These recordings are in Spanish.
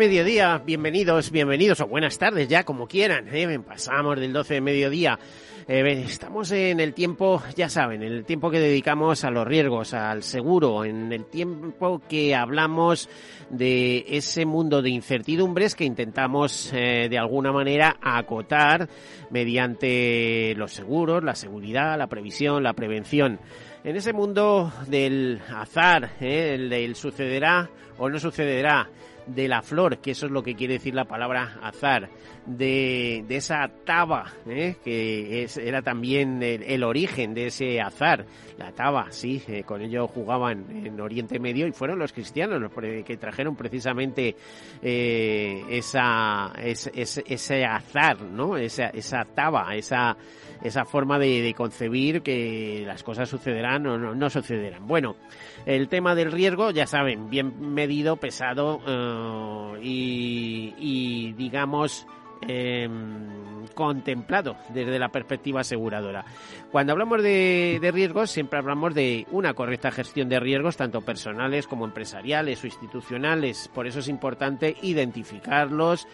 Mediodía, bienvenidos, bienvenidos o buenas tardes ya, como quieran. ¿eh? Pasamos del 12 de mediodía. Eh, estamos en el tiempo, ya saben, en el tiempo que dedicamos a los riesgos, al seguro, en el tiempo que hablamos de ese mundo de incertidumbres que intentamos eh, de alguna manera acotar mediante los seguros, la seguridad, la previsión, la prevención. En ese mundo del azar, ¿eh? el del sucederá o no sucederá, de la flor, que eso es lo que quiere decir la palabra azar, de, esa taba, ¿eh? que es, era también el, origen de ese azar, la taba, sí, eh, con ello jugaban en Oriente Medio y fueron los cristianos los que trajeron precisamente eh, esa, ese, azar, ¿no? Esa, esa taba, esa esa forma de, concebir que las cosas sucederán o no, sucederán. Bueno, el tema del riesgo, ya saben, bien medido, pesado y digamos Em, contemplado desde la perspectiva aseguradora. Cuando hablamos de, de, riesgos, siempre hablamos de una correcta gestión de riesgos, tanto personales como empresariales o institucionales. Por eso es importante identificarlos,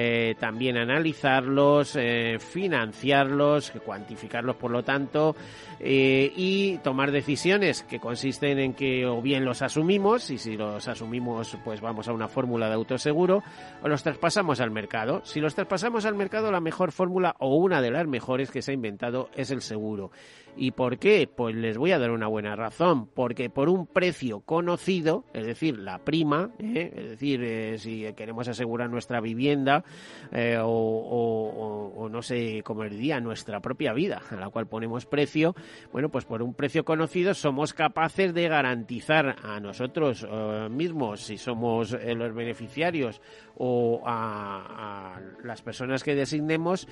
eh, también analizarlos, eh, financiarlos, cuantificarlos por lo tanto, eh, y tomar decisiones que consisten en que o bien los asumimos, y si los asumimos pues vamos a una fórmula de autoseguro, o los traspasamos al mercado. Si los traspasamos al mercado, la mejor fórmula o una de las mejores que se ha inventado es el seguro. ¿Y por qué? Pues les voy a dar una buena razón. Porque por un precio conocido, es decir, la prima, ¿eh? es decir, eh, si queremos asegurar nuestra vivienda eh, o, no sé cómo diría, nuestra propia vida, a la cual ponemos precio, bueno, pues por un precio conocido somos capaces de garantizar a nosotros mismos, si somos los beneficiarios o a, las personas que designemos,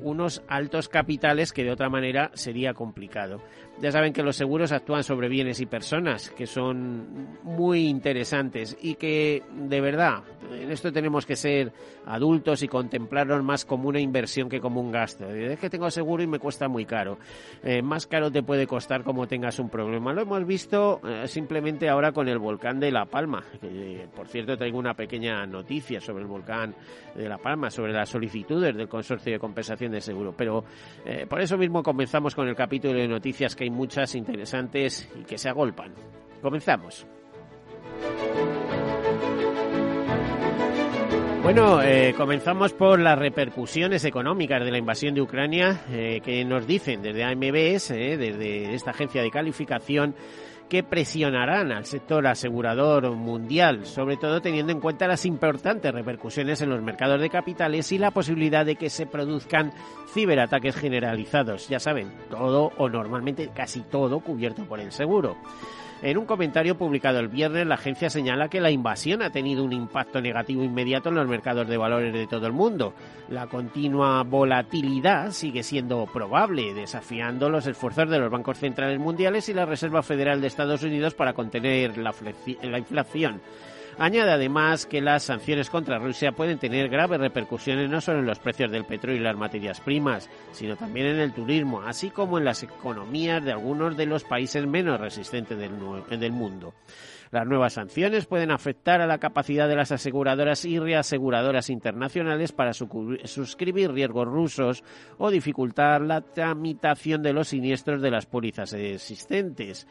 unos altos capitales que de otra manera sería complicado. Ya saben que los seguros actúan sobre bienes y personas, que son muy interesantes y que, de verdad, en esto tenemos que ser adultos y contemplarlos más como una inversión que como un gasto. Es que tengo seguro y me cuesta muy caro. Eh, más caro te puede costar como tengas un problema. Lo hemos visto eh, simplemente ahora con el volcán de La Palma. Eh, por cierto, traigo una pequeña noticia sobre el volcán de La Palma, sobre las solicitudes del Consorcio de Compensación de Seguro. Pero por eso mismo comenzamos con el capítulo de noticias que hay muchas interesantes y que se agolpan. Comenzamos. Bueno, eh, comenzamos por las repercusiones económicas de la invasión de Ucrania eh, que nos dicen desde AMBS, eh, desde esta agencia de calificación, que presionarán al sector asegurador mundial, sobre todo teniendo en cuenta las importantes repercusiones en los mercados de capitales y la posibilidad de que se produzcan ciberataques generalizados. Ya saben, todo o normalmente casi todo cubierto por el seguro. En un comentario publicado el viernes, la agencia señala que la invasión ha tenido un impacto negativo inmediato en los mercados de valores de todo el mundo. La continua volatilidad sigue siendo probable, desafiando los esfuerzos de los bancos centrales mundiales y la Reserva Federal de Estados Unidos para contener la, inflación. Añade además que las sanciones contra Rusia pueden tener graves repercusiones no solo en los precios del petróleo y las materias primas, sino también en el turismo, así como en las economías de algunos de los países menos resistentes del, del mundo. Las nuevas sanciones pueden afectar a la capacidad de las aseguradoras y reaseguradoras internacionales para suscribir riesgos rusos o dificultar la tramitación de los siniestros de las pólizas existentes.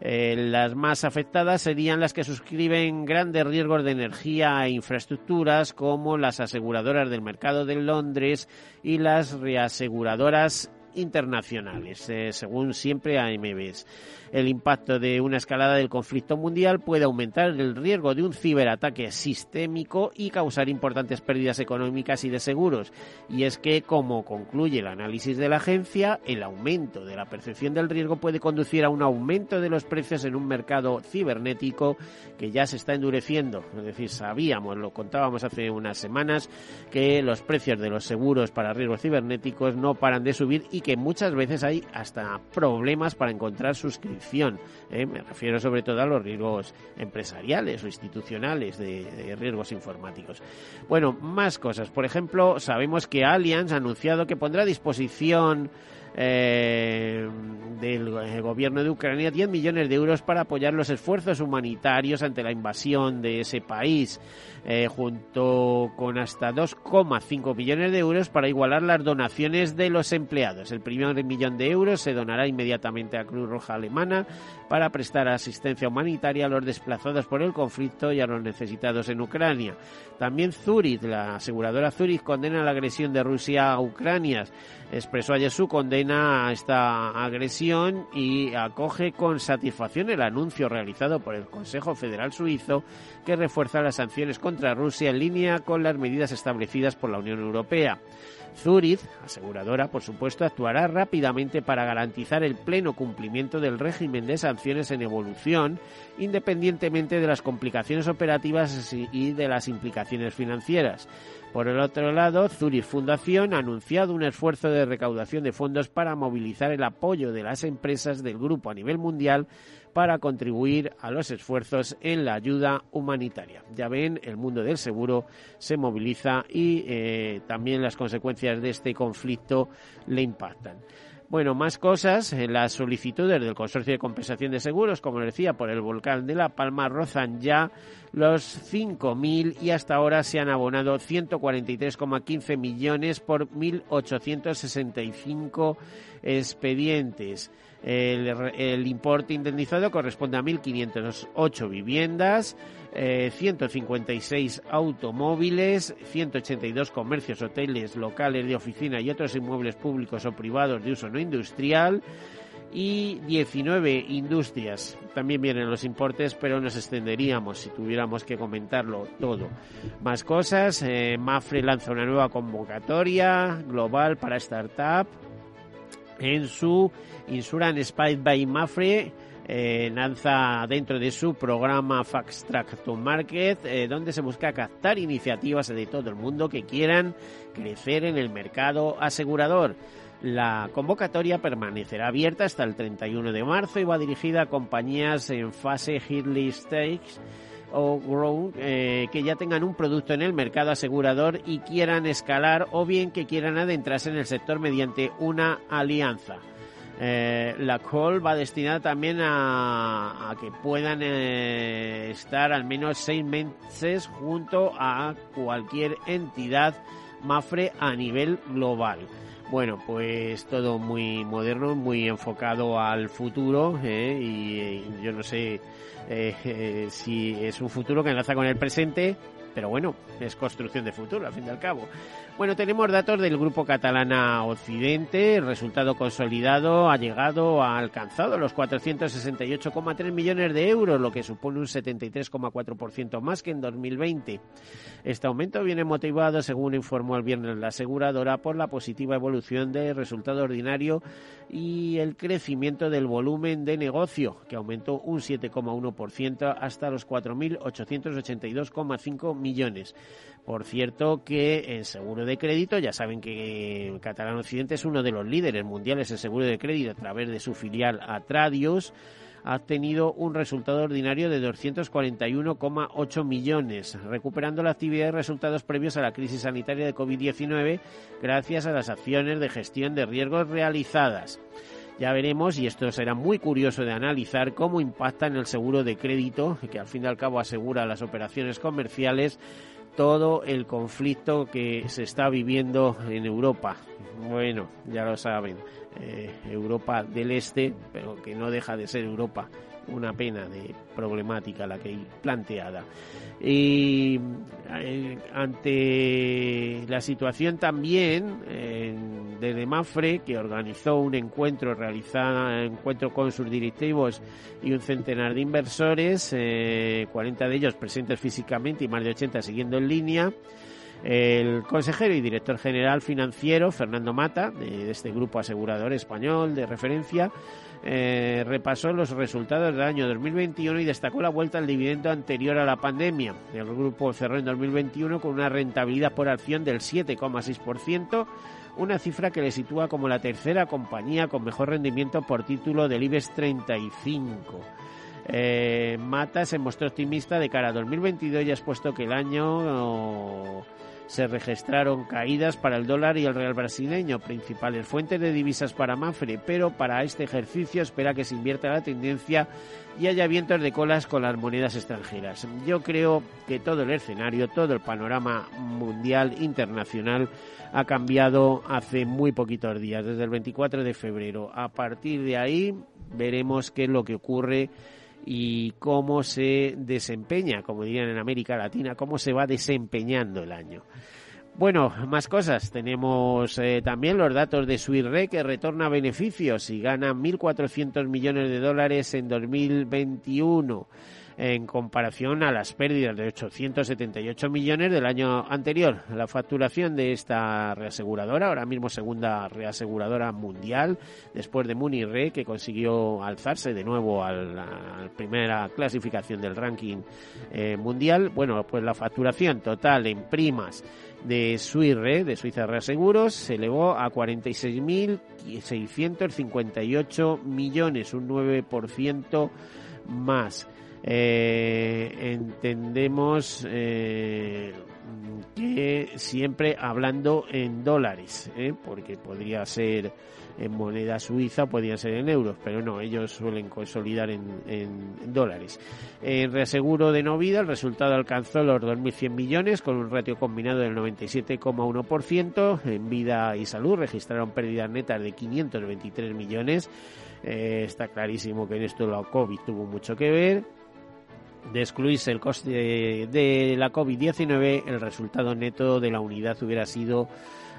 Eh, las más afectadas serían las que suscriben grandes riesgos de energía e infraestructuras como las aseguradoras del mercado de Londres y las reaseguradoras internacionales, eh, según siempre AMBs. El impacto de una escalada del conflicto mundial puede aumentar el riesgo de un ciberataque sistémico y causar importantes pérdidas económicas y de seguros. Y es que, como concluye el análisis de la agencia, el aumento de la percepción del riesgo puede conducir a un aumento de los precios en un mercado cibernético que ya se está endureciendo. Es decir, sabíamos, lo contábamos hace unas semanas, que los precios de los seguros para riesgos cibernéticos no paran de subir y que muchas veces hay hasta problemas para encontrar ¿eh? Me refiero sobre todo a los riesgos empresariales o institucionales de, riesgos informáticos. Bueno, más cosas. Por ejemplo, sabemos que Allianz ha anunciado que pondrá a disposición eh, del gobierno de Ucrania 10 millones de euros para apoyar los esfuerzos humanitarios ante la invasión de ese país, eh, junto con hasta 2,5 millones de euros para igualar las donaciones de los empleados. El primer millón de euros se donará inmediatamente a Cruz Roja Alemana para prestar asistencia humanitaria a los desplazados por el conflicto y a los necesitados en Ucrania. También Zurich, la aseguradora Zurich, condena la agresión de Rusia a Ucrania. Expresó ayer su condena a esta agresión y acoge con satisfacción el anuncio realizado por el Consejo Federal Suizo que refuerza las sanciones contra Rusia en línea con las medidas establecidas por la Unión Europea. Zurich, aseguradora, por supuesto, actuará rápidamente para garantizar el pleno cumplimiento del régimen de sanciones en evolución, independientemente de las complicaciones operativas y de las implicaciones financieras. Por el otro lado, Zurich Fundación ha anunciado un esfuerzo de recaudación de fondos para movilizar el apoyo de las empresas del grupo a nivel mundial para contribuir a los esfuerzos en la ayuda humanitaria. Ya ven, el mundo del seguro se moviliza y eh, también las consecuencias de este conflicto le impactan. Bueno, más cosas. Las solicitudes del Consorcio de Compensación de Seguros, como decía, por el volcán de La Palma, rozan ya los 5.000 y hasta ahora se han abonado 143,15 millones por 1.865 expedientes. El, importe indemnizado corresponde a 1.508 viviendas, 156 eh, automóviles, 182 comercios, hoteles, locales de oficina y otros inmuebles públicos o privados de uso no industrial y 19 industrias. También vienen los importes, pero nos extenderíamos si tuviéramos que comentarlo todo. Más cosas, eh, Mafre lanza una nueva convocatoria global para startup en su Insurance Spy by Mafre. Eh, lanza dentro de su programa Fast Track to Market, eh, donde se busca captar iniciativas de todo el mundo que quieran crecer en el mercado asegurador. La convocatoria permanecerá abierta hasta el 31 de marzo y va dirigida a compañías en fase early stage o grow eh, que ya tengan un producto en el mercado asegurador y quieran escalar o bien que quieran adentrarse en el sector mediante una alianza. Eh, la call va destinada también a, que puedan eh, estar al menos seis meses junto a cualquier entidad MAFRE a nivel global. Bueno, pues todo muy moderno, muy enfocado al futuro y yo no sé eh, si es un futuro que enlaza con el presente, pero bueno, es construcción de futuro, al fin y al cabo. Bueno, tenemos datos del grupo catalana Occidente. El resultado consolidado ha llegado, ha alcanzado los 468,3 millones de euros, lo que supone un 73,4% más que en 2020. Este aumento viene motivado, según informó el viernes la aseguradora, por la positiva evolución del resultado ordinario y el crecimiento del volumen de negocio, que aumentó un 7,1% hasta los 4.882,5 millones. Por cierto que en seguro de crédito, ya saben que Catalán Occidente es uno de los líderes mundiales en seguro de crédito a través de su filial Atradius, ha tenido un resultado ordinario de 241,8 millones, recuperando la actividad y resultados previos a la crisis sanitaria de COVID-19 gracias a las acciones de gestión de riesgos realizadas. Ya veremos, y esto será muy curioso de analizar, cómo impacta en el seguro de crédito, que al fin y al cabo asegura las operaciones comerciales, todo el conflicto que se está viviendo en Europa. Bueno, ya lo saben, eh, Europa del Este, pero que no deja de ser Europa. Una pena de problemática la que hay planteada. Y eh, ante la situación también, Desde Mafre, que organizó un encuentro realizado, encuentro con sus directivos y un centenar de inversores, 40 de ellos presentes físicamente y más de 80 siguiendo en línea. El consejero y director general financiero, Fernando Mata, de este grupo asegurador español de referencia, eh, repasó los resultados del año 2021 y destacó la vuelta al dividendo anterior a la pandemia. El grupo cerró en 2021 con una rentabilidad por acción del 7,6%, una cifra que le sitúa como la tercera compañía con mejor rendimiento por título del IBEX 35. Eh, Mata se mostró optimista de cara a 2022 y ha expuesto que el año se registraron caídas para el dólar y el real brasileño, principales fuentes de divisas para Mafre, pero para este ejercicio espera que se invierta la tendencia y haya vientos de colas con las monedas extranjeras. Yo creo que todo el escenario, todo el panorama mundial, internacional, ha cambiado hace muy poquitos días, desde el 24 de febrero. A partir de ahí veremos qué es lo que ocurre y cómo se desempeña, como dirían en América Latina, cómo se va desempeñando el año. Bueno, más cosas. Tenemos eh, también los datos de Suirre que retorna beneficios y gana 1.400 millones de dólares en 2021 en comparación a las pérdidas de 878 millones del año anterior. La facturación de esta reaseguradora, ahora mismo segunda reaseguradora mundial, después de Munirre, que consiguió alzarse de nuevo a la primera clasificación del ranking eh, mundial. Bueno, pues la facturación total en primas de Suirre, de Suiza Reaseguros, se elevó a 46.658 millones, un 9% más. Eh, entendemos eh, que siempre hablando en dólares, ¿eh? porque podría ser en moneda suiza, podría ser en euros, pero no, ellos suelen consolidar en, dólares. En reaseguro de no vida, el resultado alcanzó los 2.100 millones con un ratio combinado del 97,1%. En vida y salud registraron pérdidas netas de 523 millones. está clarísimo que en esto la COVID tuvo mucho que ver de excluirse el coste de, la COVID-19, el resultado neto de la unidad hubiera sido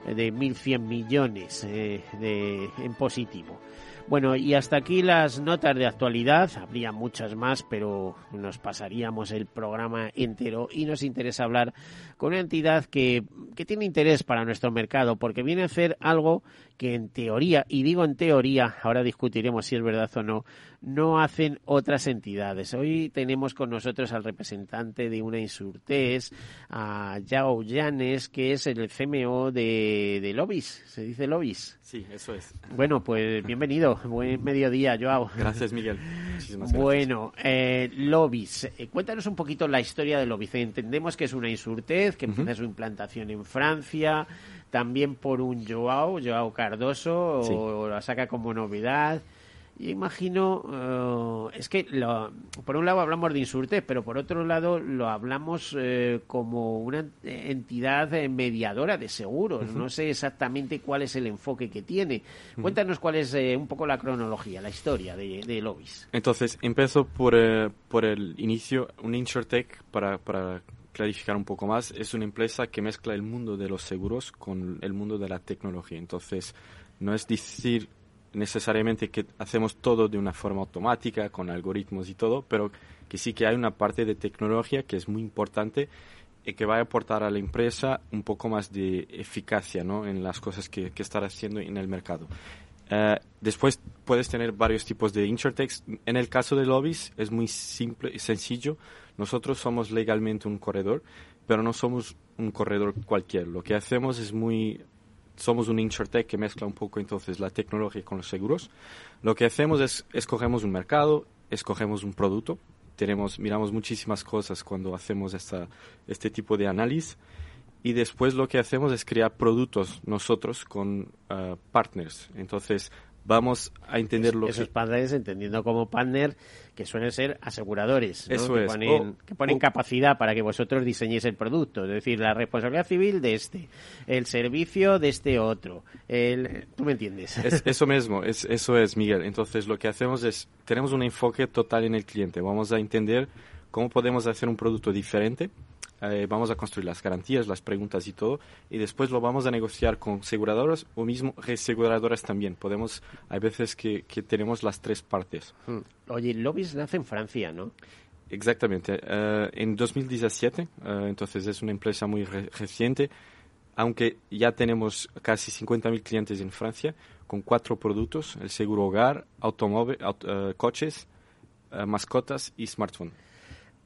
de 1.100 millones eh, de, en positivo. Bueno, y hasta aquí las notas de actualidad. Habría muchas más, pero nos pasaríamos el programa entero y nos interesa hablar con una entidad que, que tiene interés para nuestro mercado, porque viene a hacer algo que en teoría, y digo en teoría, ahora discutiremos si es verdad o no, no hacen otras entidades. Hoy tenemos con nosotros al representante de una insurtés, a Yao Llanes, que es el CMO de, de Lobis. ¿Se dice Lobis? Sí, eso es. Bueno, pues bienvenido. Buen mediodía, Joao. Gracias, Miguel. Muchísimas gracias. Bueno, eh, Lobis. Eh, cuéntanos un poquito la historia de Lobis. Entendemos que es una insurtez, que empieza su implantación en Francia, también por un Joao, Joao Cardoso, o la saca como novedad. Yo imagino, eh, es que por un lado hablamos de insurte, pero por otro lado lo hablamos eh, como una entidad mediadora de seguros. No sé exactamente cuál es el enfoque que tiene. Cuéntanos cuál es eh, un poco la cronología, la historia de, de Lobis. Entonces, empiezo por, por el inicio. Un insurtech, para, para clarificar un poco más, es una empresa que mezcla el mundo de los seguros con el mundo de la tecnología. Entonces, no es decir necesariamente que hacemos todo de una forma automática, con algoritmos y todo, pero que sí que hay una parte de tecnología que es muy importante y que va a aportar a la empresa un poco más de eficacia ¿no? en las cosas que, que estar haciendo en el mercado. Eh, después puedes tener varios tipos de insurtechs. En el caso de lobbies es muy simple y sencillo. Nosotros somos legalmente un corredor, pero no somos un corredor cualquier. Lo que hacemos es muy somos un insurtech que mezcla un poco entonces la tecnología con los seguros. Lo que hacemos es escogemos un mercado, escogemos un producto, tenemos, miramos muchísimas cosas cuando hacemos esta, este tipo de análisis y después lo que hacemos es crear productos nosotros con ah, partners. Entonces vamos a entender lo esos partners entendiendo como partner que suelen ser aseguradores Eso que es. ponen, que ponen capacidad para que vosotros diseñéis el producto. Es decir la responsabilidad civil de este el servicio de este otro el, tú me entiendes eso mismo es, eso es Miguel. Entonces lo que hacemos es tenemos un enfoque total en el cliente. Vamos a entender cómo podemos hacer un producto diferente eh, vamos a construir las garantías, las preguntas y todo, y después lo vamos a negociar con aseguradoras o mismo aseguradoras también. Podemos, hay veces que, que tenemos las tres partes. Hmm. Oye, Lobbies nace en Francia, ¿no? Exactamente. Eh, en 2017, eh, entonces es una empresa muy reciente, aunque ya tenemos casi 50.000 clientes en Francia con cuatro productos, el seguro hogar, automóvil, eh, coches, mascotas y smartphone.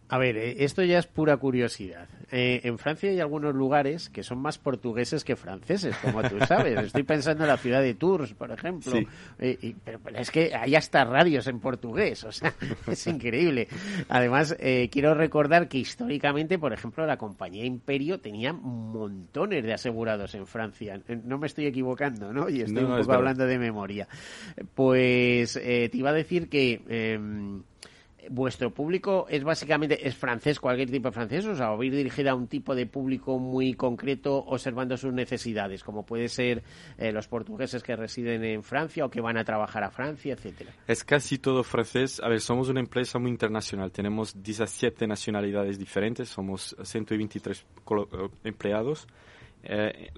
A ver, eh, esto ya es pura curiosidad. Eh, en Francia hay algunos lugares que son más portugueses que franceses, como tú sabes. Estoy pensando en la ciudad de Tours, por ejemplo. Eh, pero, es que hay hasta radios en portugués, o sea, es increíble. Además, quiero recordar que históricamente, por ejemplo, la compañía Imperio tenía montones de asegurados en Francia. No me estoy equivocando, ¿no? Y estoy un poco hablando de memoria. Pues te iba a decir que em, vuestro público es básicamente es francés, cualquier tipo de francés, o sea, o ir dirigida a un tipo de público muy concreto observando sus necesidades, como puede ser eh, los portugueses que residen en Francia o que van a trabajar a Francia, etcétera. Es casi todo francés. A ver, somos una empresa muy internacional. Tenemos 17 nacionalidades diferentes, somos 123 eh, empleados. Eh,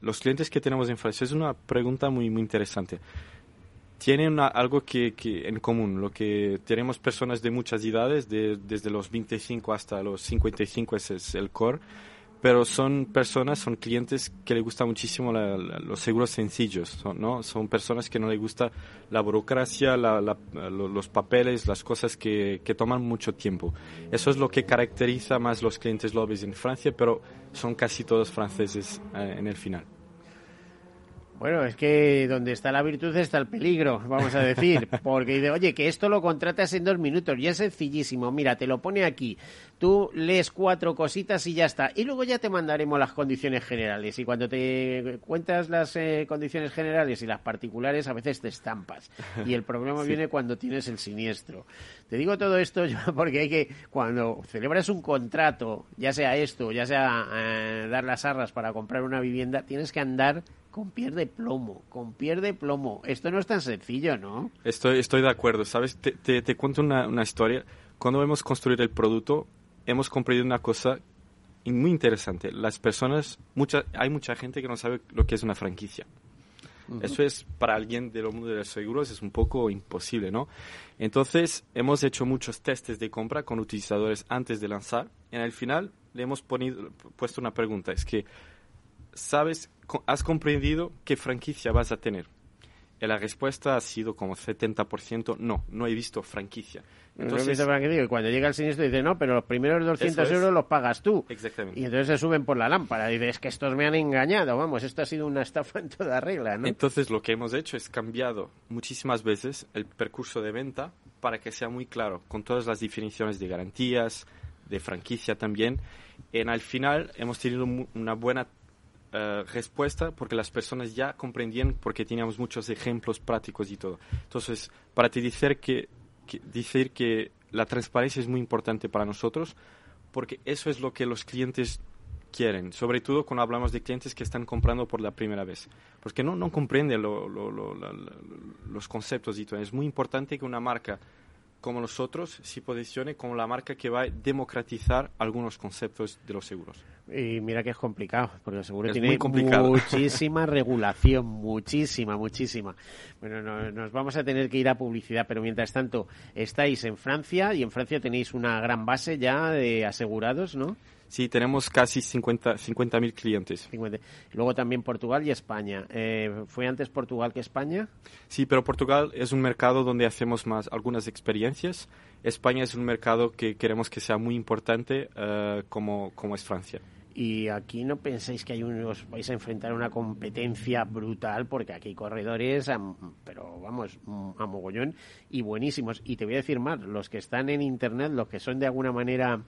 los clientes que tenemos en Francia es una pregunta muy, muy interesante tienen algo que, en común, lo que tenemos personas de muchas edades, desde los 25 hasta los 55, ese es el core, pero son personas, son clientes que les gusta muchísimo los seguros sencillos, ¿no? Son personas que no les gusta la burocracia, los papeles, las cosas que, toman mucho tiempo. Eso es lo que caracteriza más los clientes lobbies en Francia, pero son casi todos franceses eh, en el final. Bueno, es que donde está la virtud está el peligro, vamos a decir. Porque dice, oye, que esto lo contratas en dos minutos, y es sencillísimo. Mira, te lo pone aquí. Tú lees cuatro cositas y ya está. Y luego ya te mandaremos las condiciones generales. Y cuando te cuentas las eh, condiciones generales y las particulares, a veces te estampas. Y el problema viene cuando tienes el siniestro. Te digo todo esto porque hay que, cuando celebras un contrato, ya sea esto, ya sea eh, dar las arras para comprar una vivienda, tienes que andar con pierde plomo, con pierde plomo. Esto no es tan sencillo, ¿no? Estoy, estoy de acuerdo, ¿sabes? Te, te, cuento una, una, historia. Cuando hemos construido el producto, hemos comprendido una cosa muy interesante. Las personas, mucha, hay mucha gente que no sabe lo que es una franquicia. Eso es para alguien del mundo de los seguros es un poco imposible, ¿no? Entonces hemos hecho muchos testes de compra con utilizadores antes de lanzar. Y en el final le hemos ponido, puesto una pregunta, es que ¿sabes ¿has comprendido qué franquicia vas a tener? La respuesta ha sido como 70%, no, no he visto franquicia. Entonces, no he visto franquicia. Y cuando llega el siniestro dice, no, pero los primeros 200 euros los pagas tú. Exactamente. Y entonces se suben por la lámpara. Y dices, es que estos me han engañado, vamos, esto ha sido una estafa en toda regla, ¿no? Entonces lo que hemos hecho es cambiado muchísimas veces el percurso de venta para que sea muy claro, con todas las definiciones de garantías, de franquicia también. En al final hemos tenido una buena eh, respuesta porque las personas ya comprendían porque teníamos muchos ejemplos prácticos y todo. Entonces, para te decir que, decir que la transparencia es muy importante para nosotros porque eso es lo que los clientes quieren, sobre todo cuando hablamos de clientes que están comprando por la primera vez, porque no, no comprenden los conceptos y todo. Es muy importante que una marca como nosotros se posicione como la marca que va a democratizar algunos conceptos de los seguros. Y mira que es complicado, porque el seguro tiene muchísima regulación, muchísima, muchísima. Bueno, nos vamos a tener que ir a publicidad, pero mientras tanto estáis en Francia y en Francia tenéis una gran base ya de asegurados, ¿no? Sí, tenemos casi 50 mil clientes. Luego también Portugal y España. Eh, ¿Fue antes Portugal que España? Sí, pero Portugal es un mercado donde hacemos más algunas experiencias. España es un mercado que queremos que sea muy importante eh, como, como es Francia. Y aquí no penséis que hay unos, vais a enfrentar una competencia brutal, porque aquí hay corredores, pero vamos, a mogollón y buenísimos. Y te voy a decir más, los que están en Internet, los que son de alguna manera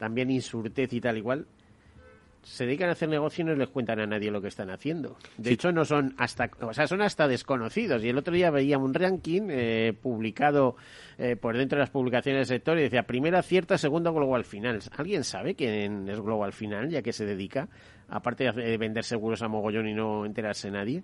también insurtez y tal igual, se dedican a hacer negocio y no les cuentan a nadie lo que están haciendo. De hecho, no son hasta, o sea, son hasta desconocidos. Y el otro día veía un ranking eh, publicado eh, por dentro de las publicaciones del sector y decía primera cierta, segunda Global Finance. ¿Alguien sabe quién es Global Finance, ya que se dedica aparte de vender seguros a mogollón y no enterarse nadie.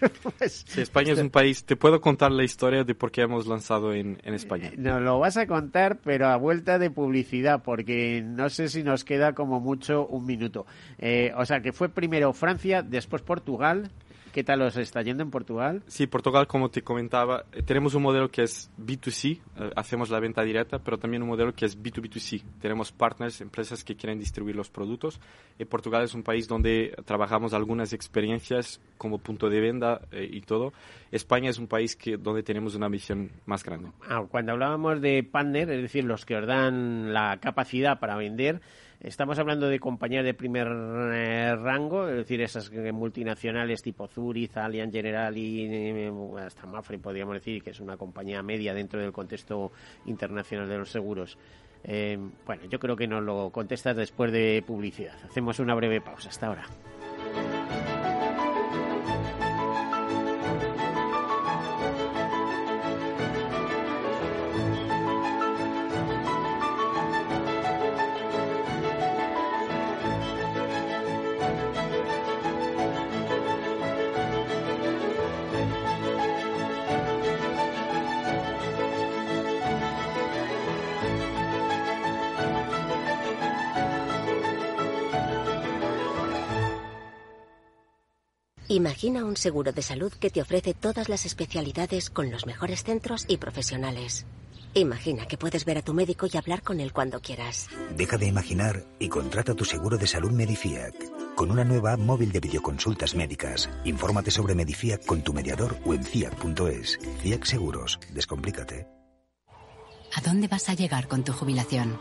Pues, España es un país, te puedo contar la historia de por qué hemos lanzado en, en España. Nos lo vas a contar, pero a vuelta de publicidad, porque no sé si nos queda como mucho un minuto. Eh, o sea, que fue primero Francia, después Portugal. ¿Qué tal os está yendo en Portugal? Sí, Portugal, como te comentaba, eh, tenemos un modelo que es B2C, eh, hacemos la venta directa, pero también un modelo que es B2B2C. Tenemos partners, empresas que quieren distribuir los productos. Y Portugal es un país donde trabajamos algunas experiencias como punto de venta eh, y todo. España es un país que, donde tenemos una visión más grande. Ah, cuando hablábamos de partner, es decir, los que os dan la capacidad para vender, Estamos hablando de compañías de primer eh, rango, es decir, esas multinacionales tipo Zurich, Allianz General y eh, hasta Mafre, podríamos decir, que es una compañía media dentro del contexto internacional de los seguros. Eh, bueno, yo creo que nos lo contestas después de publicidad. Hacemos una breve pausa. Hasta ahora. Imagina un seguro de salud que te ofrece todas las especialidades con los mejores centros y profesionales. Imagina que puedes ver a tu médico y hablar con él cuando quieras. Deja de imaginar y contrata tu seguro de salud Medifiac. Con una nueva app móvil de videoconsultas médicas. Infórmate sobre Medifiac con tu mediador o en fiac.es. Fiac Seguros. Descomplícate. ¿A dónde vas a llegar con tu jubilación?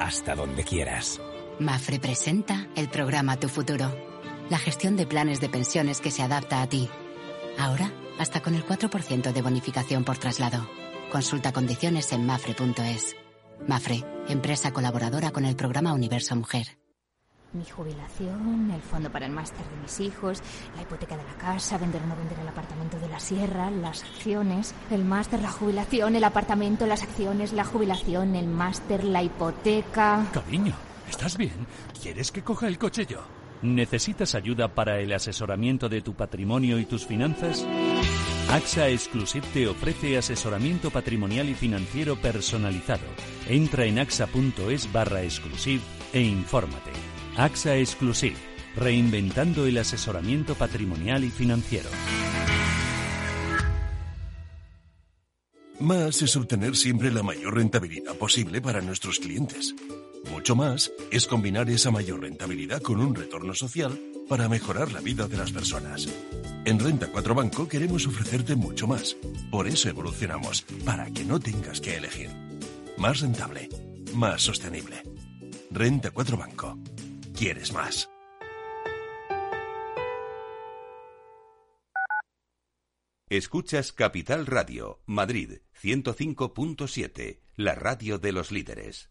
Hasta donde quieras. Mafre presenta el programa Tu Futuro la gestión de planes de pensiones que se adapta a ti. Ahora, hasta con el 4% de bonificación por traslado. Consulta condiciones en mafre.es. Mafre, empresa colaboradora con el programa Universo Mujer. Mi jubilación, el fondo para el máster de mis hijos, la hipoteca de la casa, vender o no vender el apartamento de la sierra, las acciones, el máster, la jubilación, el apartamento, las acciones, la jubilación, el máster, la hipoteca. Cariño, ¿estás bien? ¿Quieres que coja el coche yo? ¿Necesitas ayuda para el asesoramiento de tu patrimonio y tus finanzas? AXA Exclusive te ofrece asesoramiento patrimonial y financiero personalizado. Entra en axa.es barra exclusive e infórmate. AXA Exclusive, reinventando el asesoramiento patrimonial y financiero. Más es obtener siempre la mayor rentabilidad posible para nuestros clientes. Mucho más es combinar esa mayor rentabilidad con un retorno social para mejorar la vida de las personas. En Renta 4 Banco queremos ofrecerte mucho más. Por eso evolucionamos, para que no tengas que elegir. Más rentable, más sostenible. Renta 4 Banco. ¿Quieres más? Escuchas Capital Radio, Madrid 105.7, la radio de los líderes.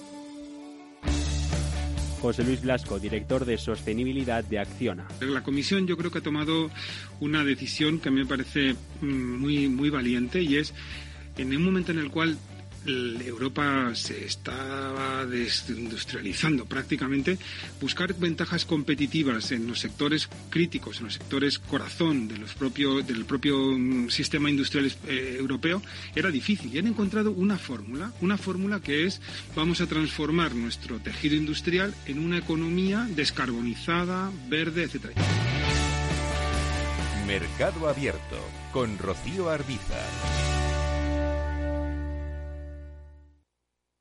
José Luis Blasco, director de Sostenibilidad de Acciona. La comisión yo creo que ha tomado una decisión que me parece mm, muy, muy valiente y es en un momento en el cual Europa se estaba desindustrializando prácticamente, buscar ventajas competitivas en los sectores críticos, en los sectores corazón de los propios, del propio mm, sistema industrial eh, europeo era difícil y han encontrado una fórmula, una fórmula que es vamos a transformar nuestro tejido industrial en una economía descarbonizada, verde, etc. Mercado Abierto con Rocío Arbiza.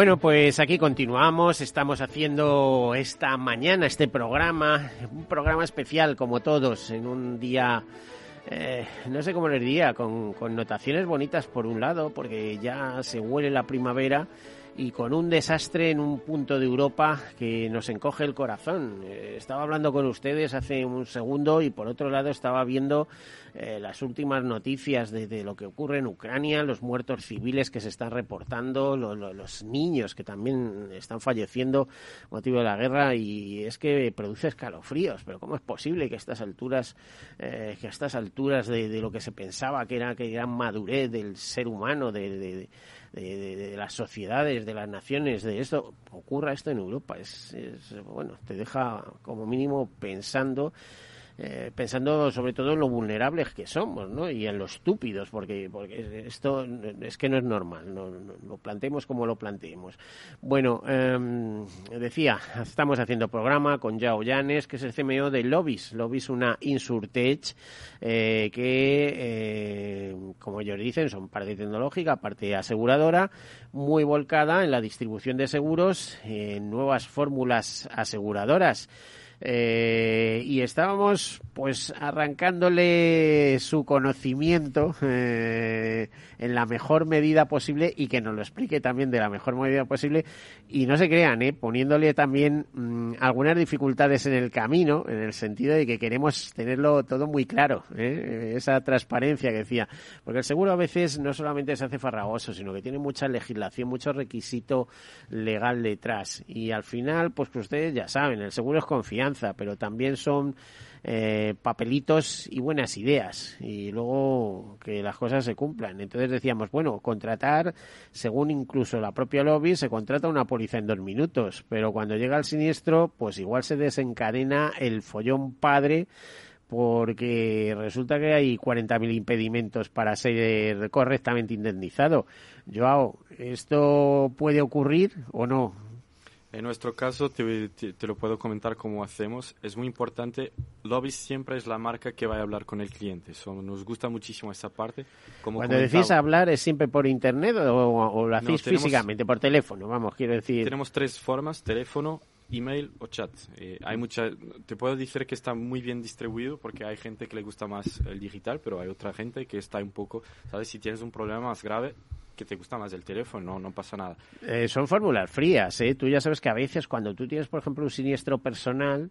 Bueno, pues aquí continuamos, estamos haciendo esta mañana este programa, un programa especial como todos, en un día, eh, no sé cómo les diría, con, con notaciones bonitas por un lado, porque ya se huele la primavera y con un desastre en un punto de Europa que nos encoge el corazón. Eh, estaba hablando con ustedes hace un segundo y por otro lado estaba viendo eh, las últimas noticias de, lo que ocurre en Ucrania, los muertos civiles que se están reportando, los niños que también están falleciendo motivo de la guerra y es que produce escalofríos. Pero cómo es posible que a estas alturas, eh, que a estas alturas de, lo que se pensaba que era que gran madurez del ser humano, de de, las sociedades, de las naciones, de esto, ocurra esto en Europa. Es, es bueno, te deja como mínimo pensando eh, pensando sobre todo en lo vulnerables que somos, ¿no? Y en lo estúpidos, porque, porque esto es que no es normal, no, lo planteemos como lo planteemos. Bueno, em, decía, estamos haciendo programa con Yao Llanes, que es el CMO de Lobis. Lobis, una Insurtech, eh, que, eh, como ellos dicen, son parte tecnológica, parte aseguradora, muy volcada en la distribución de seguros, en nuevas fórmulas aseguradoras. Eh, y estábamos pues arrancándole su conocimiento eh, en la mejor medida posible y que nos lo explique también de la mejor medida posible y no se crean, ¿eh? poniéndole también mm, algunas dificultades en el camino en el sentido de que queremos tenerlo todo muy claro, ¿eh? esa transparencia que decía, porque el seguro a veces no solamente se hace farragoso, sino que tiene mucha legislación, mucho requisito legal detrás y al final pues que ustedes ya saben, el seguro es confianza pero también son eh, papelitos y buenas ideas y luego que las cosas se cumplan. Entonces decíamos, bueno, contratar, según incluso la propia lobby, se contrata una póliza en dos minutos, pero cuando llega el siniestro, pues igual se desencadena el follón padre porque resulta que hay 40.000 impedimentos para ser correctamente indemnizado. Joao, ¿esto puede ocurrir o no? En nuestro caso, te, lo puedo comentar cómo hacemos. Es muy importante. Lobby siempre es la marca que va a hablar con el cliente. nos gusta muchísimo esa parte. Como Cuando decís hablar, ¿es siempre por internet o, lo hacéis físicamente, por teléfono? Vamos, quiero decir. Tenemos tres formas: teléfono, email o chat. Eh, hay mucha, te puedo decir que está muy bien distribuido porque hay gente que le gusta más el digital, pero hay otra gente que está un poco, ¿sabes? Si tienes un problema más grave, que te gusta más el teléfono, no, pasa nada. Eh, son fórmulas frías, ¿eh? Tú ya sabes que a veces cuando tú tienes, por ejemplo, un siniestro personal,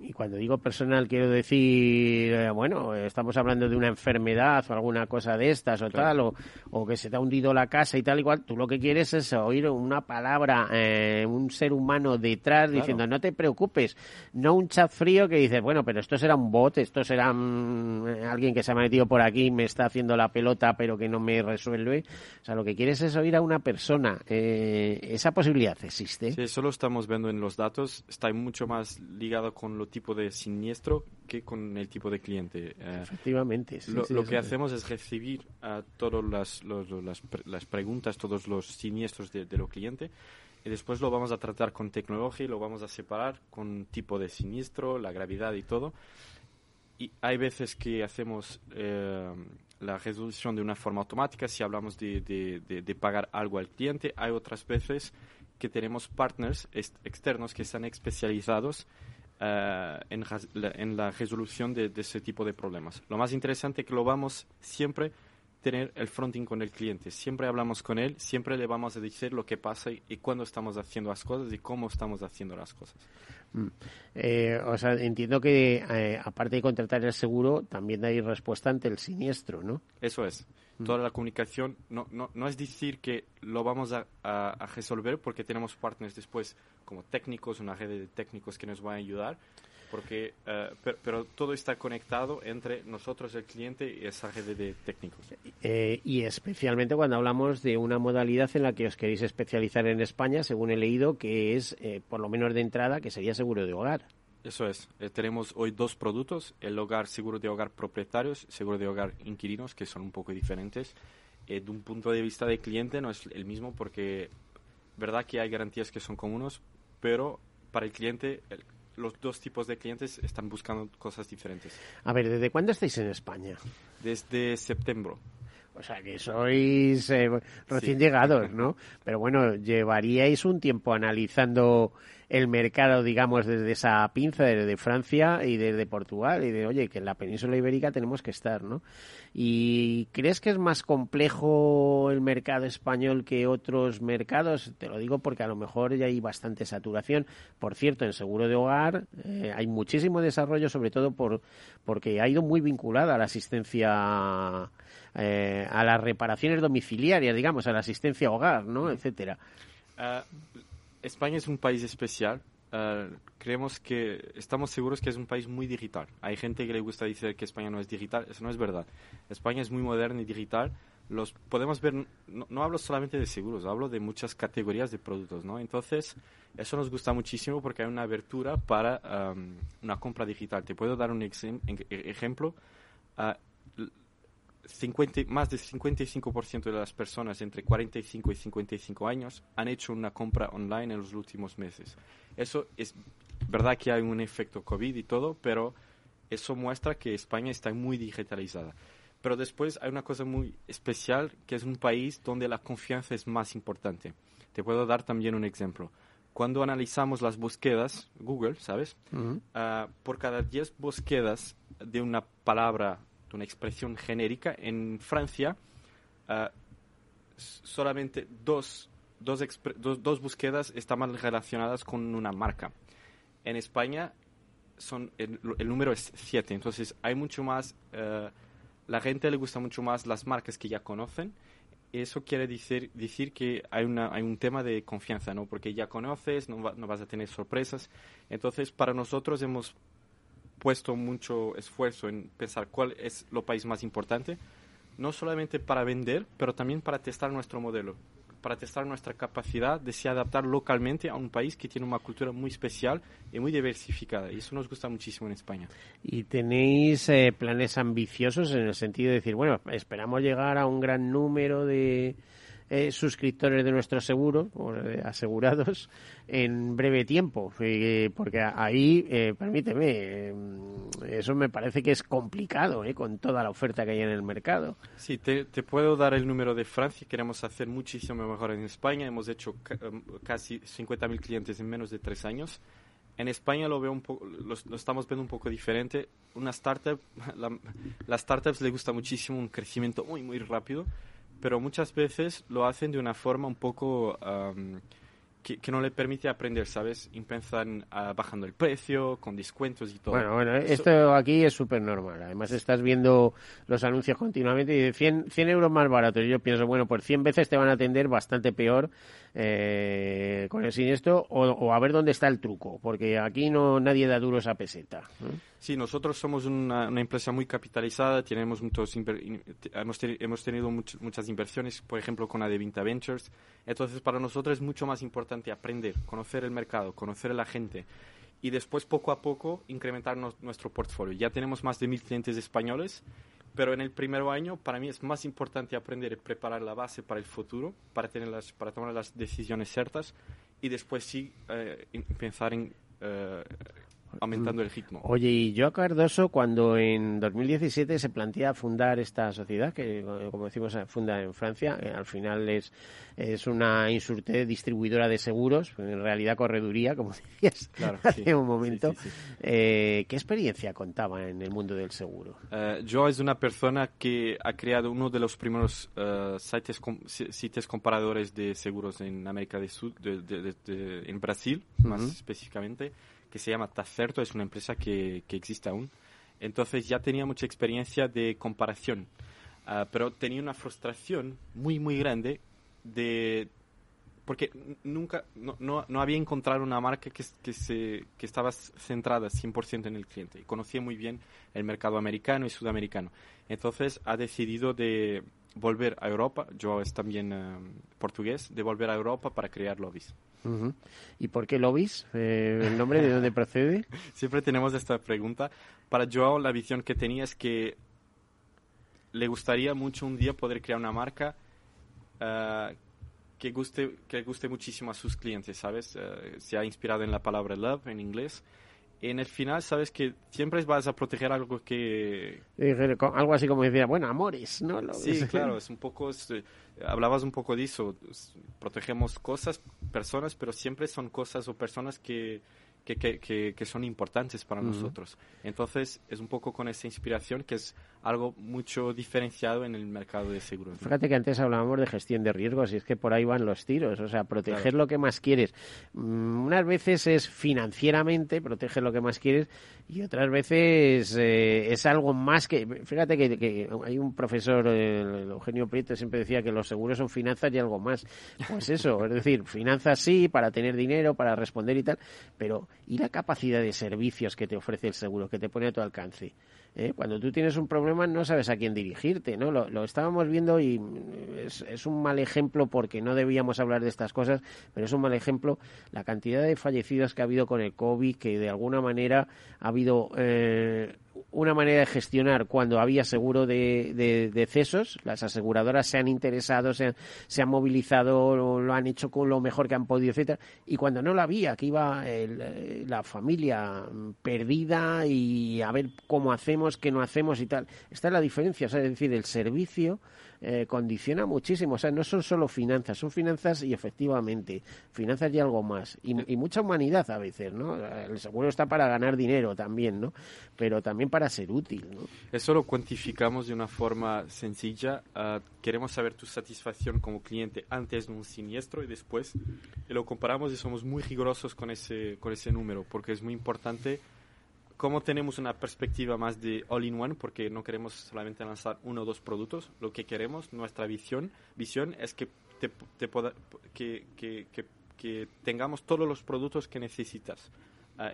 y cuando digo personal quiero decir, eh, bueno, estamos hablando de una enfermedad o alguna cosa de estas o tal, o, que se te ha hundido la casa y tal igual, tú lo que quieres es oír una palabra, eh, un ser humano detrás diciendo, no te preocupes, no un chat frío que dices, bueno, pero esto será un bot, esto será mm, alguien que se ha metido por aquí y me está haciendo la pelota pero que no me resuelve. O sea, lo que quieres es oír a una persona. Eh, ¿Esa posibilidad existe? Sí, eso lo estamos viendo en los datos, está mucho más ligado con lo tipo de siniestro que con el tipo de cliente. Eh, Efectivamente. lo, que hacemos es recibir a todas las, las, preguntas, todos los siniestros de, los clientes y después lo vamos a tratar con tecnología y lo vamos a separar con tipo de siniestro, la gravedad y todo. Y hay veces que hacemos eh, la resolución de una forma automática si hablamos de, de, de, pagar algo al cliente. Hay otras veces que tenemos partners externos que están especializados uh, en, la, en, la, resolución de, ese tipo de problemas. Lo más interesante es que lo vamos siempre tener el fronting con el cliente. Siempre hablamos con él, siempre le vamos a decir lo que pasa y, y cuándo estamos haciendo las cosas y cómo estamos haciendo las cosas. Mm. Eh, o sea, entiendo que eh, aparte de contratar el seguro, también hay respuesta ante el siniestro, ¿no? Eso es. Toda la comunicación no, no, no es decir que lo vamos a, a, resolver porque tenemos partners después como técnicos, una red de técnicos que nos van a ayudar, porque eh, pero, todo está conectado entre nosotros, el cliente y esa red de técnicos. Eh, y especialmente cuando hablamos de una modalidad en la que os queréis especializar en España, según he leído, que es, eh, por lo menos de entrada, que sería seguro de hogar. Eso es. tenemos hoy dos productos, el hogar seguro de hogar propietarios, seguro de hogar inquilinos, que son un poco diferentes. de un punto de vista de cliente no es el mismo porque, verdad que hay garantías que son comunes, pero para el cliente los dos tipos de clientes están buscando cosas diferentes. A ver, ¿desde cuándo estáis en España? Desde septiembre. O sea, que sois eh, recién llegados, ¿no? Pero bueno, llevaríais un tiempo analizando el mercado, digamos, desde esa pinza, desde Francia y desde Portugal, y de, oye, que en la península ibérica tenemos que estar, ¿no? ¿Y crees que es más complejo el mercado español que otros mercados? Te lo digo porque a lo mejor ya hay bastante saturación. Por cierto, en seguro de hogar eh, hay muchísimo desarrollo, sobre todo por, porque ha ido muy vinculada a la asistencia, eh, a las reparaciones domiciliarias, digamos, a la asistencia hogar, ¿no? Etcétera. Ah, España es un país especial. Uh, creemos que estamos seguros que es un país muy digital. Hay gente que le gusta decir que España no es digital, eso no es verdad. España es muy moderna y digital. Los podemos ver, no, hablo solamente de seguros, hablo de muchas categorías de productos, ¿no? Entonces, eso nos gusta muchísimo porque hay una abertura para um, una compra digital. Te puedo dar un ejemplo. Uh, 50, más del 55% de las personas entre 45 y 55 años han hecho una compra online en los últimos meses. Eso es verdad que hay un efecto COVID y todo, pero eso muestra que España está muy digitalizada. Pero después hay una cosa muy especial, que es un país donde la confianza es más importante. Te puedo dar también un ejemplo. Cuando analizamos las búsquedas, Google, ¿sabes? Ah, por cada 10 búsquedas de una palabra una expresión genérica. En Francia, ah, solamente dos, dos, dos, búsquedas están más relacionadas con una marca. En España, son el, número es siete, entonces hay mucho más, uh, la gente le gusta mucho más las marcas que ya conocen. Eso quiere decir, decir que hay, una, hay un tema de confianza, ¿no? Porque ya conoces, no, no vas a tener sorpresas. Entonces, para nosotros hemos puesto mucho esfuerzo en pensar cuál es lo país más importante, no solamente para vender, pero también para testar nuestro modelo, para testar nuestra capacidad de se adaptar localmente a un país que tiene una cultura muy especial y muy diversificada. Y eso nos gusta muchísimo en España. ¿Y tenéis eh, planes ambiciosos en el sentido de decir, bueno, esperamos llegar a un gran número de eh, suscriptores de nuestro seguro, o asegurados, en breve tiempo. Eh, porque ahí, eh, permíteme, eso me parece que es complicado con toda la oferta que hay en el mercado. Sí, te, puedo dar el número de Francia. Queremos hacer muchísimo mejor en España. Hemos hecho casi 50.000 clientes en menos de tres años. En España lo veo un poco, lo, estamos viendo un poco diferente. Una startup, las startups le gusta muchísimo un crecimiento muy, muy rápido pero muchas veces lo hacen de una forma un poco que, no le permite aprender, ¿sabes? Empiezan uh, bajando el precio, con descuentos y todo. Bueno, bueno, esto aquí es súper normal. Además, estás viendo los anuncios continuamente y de 100, 100 euros más baratos. Y yo pienso, bueno, por 100 veces te van a atender bastante peor eh, con el siniestro o, a ver dónde está el truco, porque aquí no nadie da duro esa peseta. Sí, nosotros somos una, empresa muy capitalizada, tenemos muchos hemos, hemos, tenido muchas inversiones, por ejemplo, con la de Vinta Ventures. Entonces, para nosotros es mucho más importante aprender, conocer el mercado, conocer a la gente y después, poco a poco, incrementar nuestro portfolio. Ya tenemos más de mil clientes españoles, pero en el primer año, para mí es más importante aprender y preparar la base para el futuro, para, tener las, para tomar las decisiones ciertas y después sí eh, pensar en... Eh, aumentando el ritmo. Oye, y yo Cardoso, cuando en 2017 se plantea fundar esta sociedad, que como decimos funda en Francia, eh, al final es, es una insurte distribuidora de seguros, en realidad correduría, como decías hace un momento. Eh, ¿Qué experiencia contaba en el mundo del seguro? Uh, yo es una persona que ha creado uno de los primeros uh, sitios, com comparadores de seguros en América del Sur, de, de, de, en Brasil, más específicamente que se llama Tacerto, es una empresa que, que existe aún. Entonces ya tenía mucha experiencia de comparación, uh, pero tenía una frustración muy, muy grande de porque nunca, no, no, no, había encontrado una marca que, que, se, que estaba centrada 100% en el cliente. Y conocía muy bien el mercado americano y sudamericano. Entonces ha decidido de volver a Europa, yo es también uh, portugués, de volver a Europa para crear lobbies. ¿Y por qué lobbies? Eh, ¿El nombre de dónde procede? Siempre tenemos esta pregunta. Para Joao la visión que tenía es que le gustaría mucho un día poder crear una marca uh, que guste que guste muchísimo a sus clientes, ¿sabes? Uh, se ha inspirado en la palabra love en inglés. En el final, sabes que siempre vas a proteger algo que... Algo así como decía, bueno, amores, ¿no? Lo... Sí, claro, es un poco... Hablabas un poco de eso. Protegemos cosas, personas, pero siempre son cosas o personas que, que, que, que son importantes para uh -huh. nosotros. Entonces, es un poco con esa inspiración que es algo mucho diferenciado en el mercado de seguros. Fíjate que antes hablábamos de gestión de riesgos y es que por ahí van los tiros, o sea, proteger claro. lo que más quieres. Mm, unas veces es financieramente, proteger lo que más quieres y otras veces eh, es algo más que... Fíjate que, hay un profesor, el Eugenio Prieto, siempre decía que los seguros son finanzas y algo más. Pues eso, es decir, finanzas sí, para tener dinero, para responder y tal, pero ¿y la capacidad de servicios que te ofrece el seguro, que te pone a tu alcance? ¿Eh? Cuando tú tienes un problema no sabes a quién dirigirte, ¿no? Lo, estábamos viendo y es, es, un mal ejemplo porque no debíamos hablar de estas cosas, pero es un mal ejemplo la cantidad de fallecidos que ha habido con el COVID, que de alguna manera ha habido eh, una manera de gestionar cuando había seguro de, de, decesos, las aseguradoras se han interesado, se han, se han movilizado, lo, lo, han hecho con lo mejor que han podido, etcétera, y cuando no lo había, que iba el, la familia perdida y a ver cómo hacemos, qué no hacemos y tal. Esta es la diferencia, sea, es decir, el servicio eh, condiciona muchísimo. O sea, no son solo finanzas, son finanzas y efectivamente, finanzas y algo más. Y, y, mucha humanidad a veces, ¿no? El seguro está para ganar dinero también, ¿no? Pero también para ser útil, ¿no? Eso lo cuantificamos de una forma sencilla. Uh, queremos saber tu satisfacción como cliente antes de un siniestro y después. Y lo comparamos y somos muy rigurosos con ese, con ese número, porque es muy importante como tenemos una perspectiva más de all-in-one, porque no queremos solamente lanzar uno o dos productos, lo que queremos, nuestra visión, visión es que, te, te poda, que, tengamos todos los productos que necesitas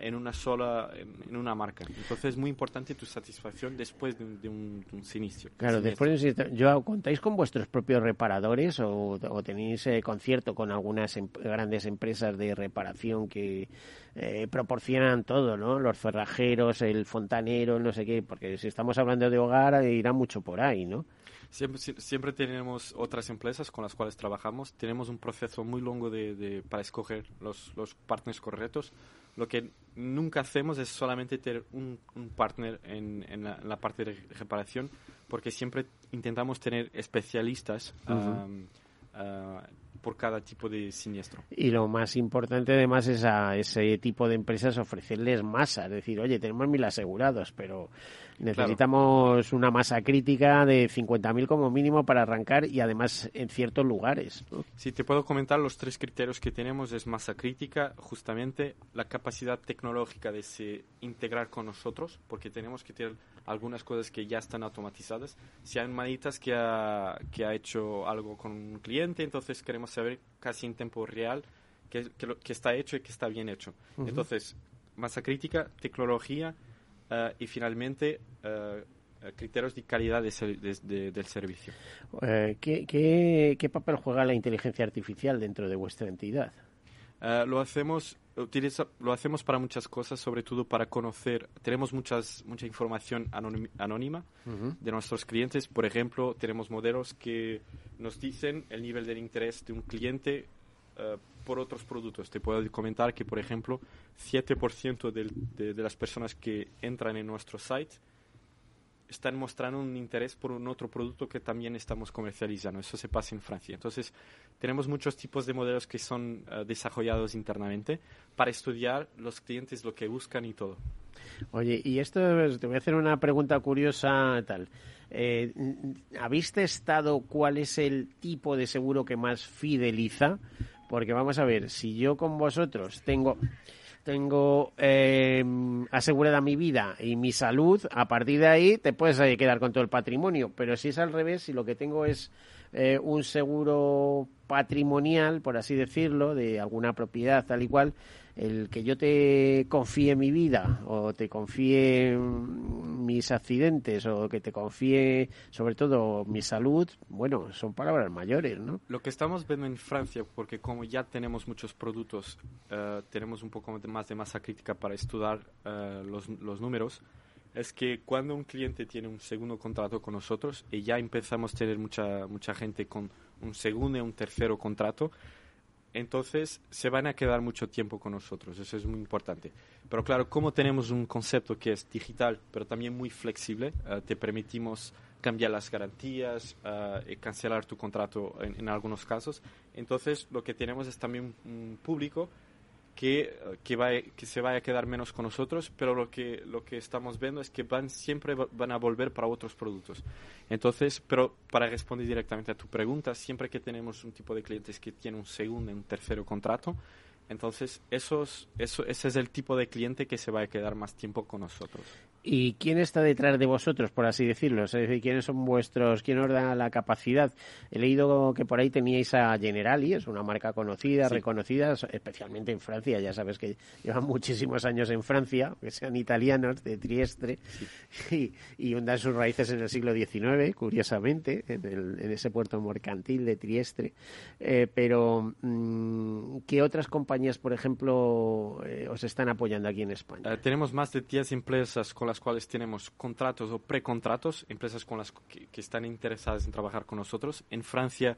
en una sola, en, una marca. Entonces es muy importante tu satisfacción después de un, de un, de un siniestro. Claro, después de un yo ¿contáis con vuestros propios reparadores o, o tenéis eh, concierto con algunas em grandes empresas de reparación que eh, proporcionan todo, ¿no? Los cerrajeros, el fontanero, no sé qué, porque si estamos hablando de hogar, eh, irá mucho por ahí, ¿no? Siempre, siempre tenemos otras empresas con las cuales trabajamos. Tenemos un proceso muy largo de, de, para escoger los, los partners correctos. Lo que nunca hacemos es solamente tener un, un partner en, en, la, en, la, parte de reparación, porque siempre intentamos tener especialistas. Uh -huh. um, uh, por cada tipo de siniestro. Y lo más importante además es a ese tipo de empresas ofrecerles masa, es decir, oye, tenemos mil asegurados, pero necesitamos claro. una masa crítica de 50.000 como mínimo para arrancar y además en ciertos lugares. ¿no? Sí, te puedo comentar los tres criterios que tenemos, es masa crítica, justamente la capacidad tecnológica de se integrar con nosotros, porque tenemos que tener algunas cosas que ya están automatizadas. Si hay manitas que ha, que ha hecho algo con un cliente, entonces queremos saber casi en tiempo real que, que, lo, que está hecho y que está bien hecho. Uh -huh. Entonces, masa crítica, tecnología uh, y finalmente uh, criterios de calidad de ser, de, de, del servicio. Eh, ¿qué, qué, ¿Qué papel juega la inteligencia artificial dentro de vuestra entidad? Uh, lo hacemos utiliza, lo hacemos para muchas cosas, sobre todo para conocer. Tenemos muchas mucha información anónima uh -huh. de nuestros clientes. Por ejemplo, tenemos modelos que nos dicen el nivel de interés de un cliente por otros productos. Te puedo comentar que, por ejemplo, 7% del- de, de las personas que entran en nuestro site están mostrando un interés por un otro producto que también estamos comercializando. Eso se pasa en Francia. Entonces, tenemos muchos tipos de modelos que son eh, desarrollados internamente para estudiar los clientes, lo que buscan y todo. Oye, y esto es- te voy a hacer una pregunta curiosa tal. Eh, ¿Habéis testado cuál es el tipo de seguro que más fideliza? Porque vamos a ver, si yo con vosotros tengo tengo eh, asegurada mi vida y mi salud, a partir de ahí te puedes eh, quedar con todo el patrimonio. Pero si es al revés, si lo que tengo es eh, un seguro patrimonial, por así decirlo, de alguna propiedad tal y cual, el que yo te confíe mi vida o te confíe mm, mis accidentes o que te confíe sobre todo mi salud, bueno, son palabras mayores, ¿no? Lo que estamos viendo en Francia, porque como ya tenemos muchos productos, eh, tenemos un poco más de masa crítica para estudiar eh, los, los números, es que cuando un cliente tiene un segundo contrato con nosotros y ya empezamos a tener mucha, mucha gente con un segundo y un tercero contrato, entonces se van a quedar mucho tiempo con nosotros, eso es muy importante. Pero claro, como tenemos un concepto que es digital, pero también muy flexible, eh, te permitimos cambiar las garantías, eh, y cancelar tu contrato en, en algunos casos. Entonces, lo que tenemos es también un público que, eh, que, va, que se vaya a quedar menos con nosotros, pero lo que, lo que estamos viendo es que van siempre va- van a volver para otros productos. Entonces, pero para responder directamente a tu pregunta, siempre que tenemos un tipo de clientes que tiene un segundo y un tercero contrato, entonces esos, eso, ese es el tipo de cliente que se va a quedar más tiempo con nosotros. ¿Y quién está detrás de vosotros, por así decirlo? Es decir, ¿quiénes son vuestros, quién os da la capacidad? He leído que por ahí teníais a Generali, es una marca conocida, Sí. reconocida, especialmente en Francia. Ya sabes que llevan muchísimos años en Francia, que sean italianos, de Trieste, y, y hundan sus raíces en el siglo XIX, curiosamente, en, el- en ese puerto mercantil de Trieste. Eh, pero, mm, ¿qué otras compañías, por ejemplo, eh, os están apoyando aquí en España? Eh, tenemos más de 10 empresas con las cuales tenemos contratos o precontratos, empresas con las que, que están interesadas en trabajar con nosotros. En Francia,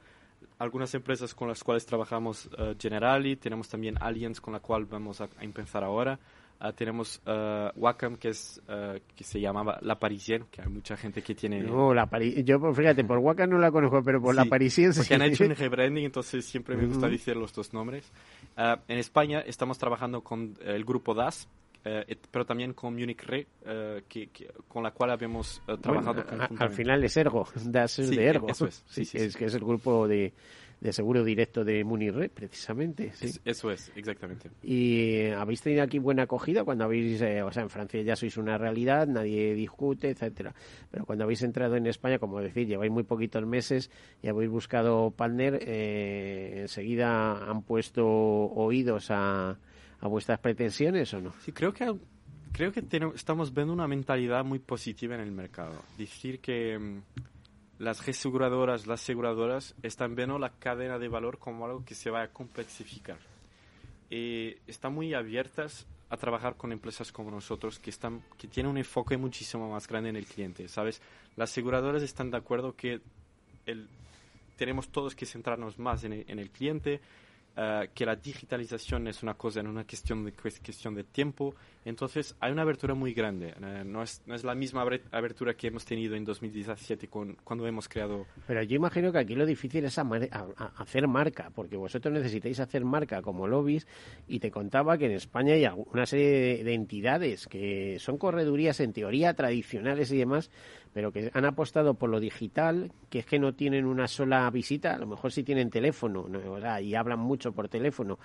algunas empresas con las cuales trabajamos eh, Generali, tenemos también Allianz con la cual vamos a, a empezar ahora. Ah, tenemos eh, Wacom, que, es, eh, que se llamaba La Parisienne, que hay mucha gente que tiene... No, la Pari- yo, pues, fíjate, por Waka no la conozco, pero por la Sí, Parisienne sí. Porque han hecho un rebranding, entonces siempre me gusta Ujú. decir los dos nombres. Ah, en España estamos trabajando con el grupo DAS, eh, pero también con Munich Re, eh, que, que- con la cual habíamos eh, trabajado Bueno, al final es Ergo, Das es Sí, de Ergo. eso es, sí, Sí, es que es el grupo de, de seguro directo de Munirre, precisamente. sí. Es- eso es, exactamente. Y habéis tenido aquí buena acogida cuando habéis, eh, o sea, en Francia ya sois una realidad, nadie discute, etcétera. Pero cuando habéis entrado en España, como decir, lleváis muy poquitos meses y habéis buscado partner, eh, enseguida han puesto oídos a, a vuestras pretensiones o no? Sí, creo que, creo que estamos viendo una mentalidad muy positiva en el mercado. Decir que mm, las reseguradoras, las aseguradoras están viendo la cadena de valor como algo que se va a complexificar. Y están muy abiertas a trabajar con empresas como nosotros que están que tienen un enfoque muchísimo más grande en el cliente, ¿sabes? Las aseguradoras están de acuerdo que tenemos todos que centrarnos más en el cliente, eh, que la digitalización es una cosa, en una cuestión de, cues- cuestión de tiempo. Entonces, hay una abertura muy grande. eh, no, es, no es la misma abertura que hemos tenido en 2017 con, cuando hemos creado Pero yo imagino que aquí lo difícil es amar- a- a- hacer marca, porque vosotros necesitáis hacer marca como lobbies y te contaba que en España hay una serie de, de entidades que son corredurías en teoría tradicionales y demás, pero que han apostado por lo digital, que es que no tienen una sola visita, a lo mejor sí tienen teléfono ¿no? O sea, y hablan mucho por teléfono,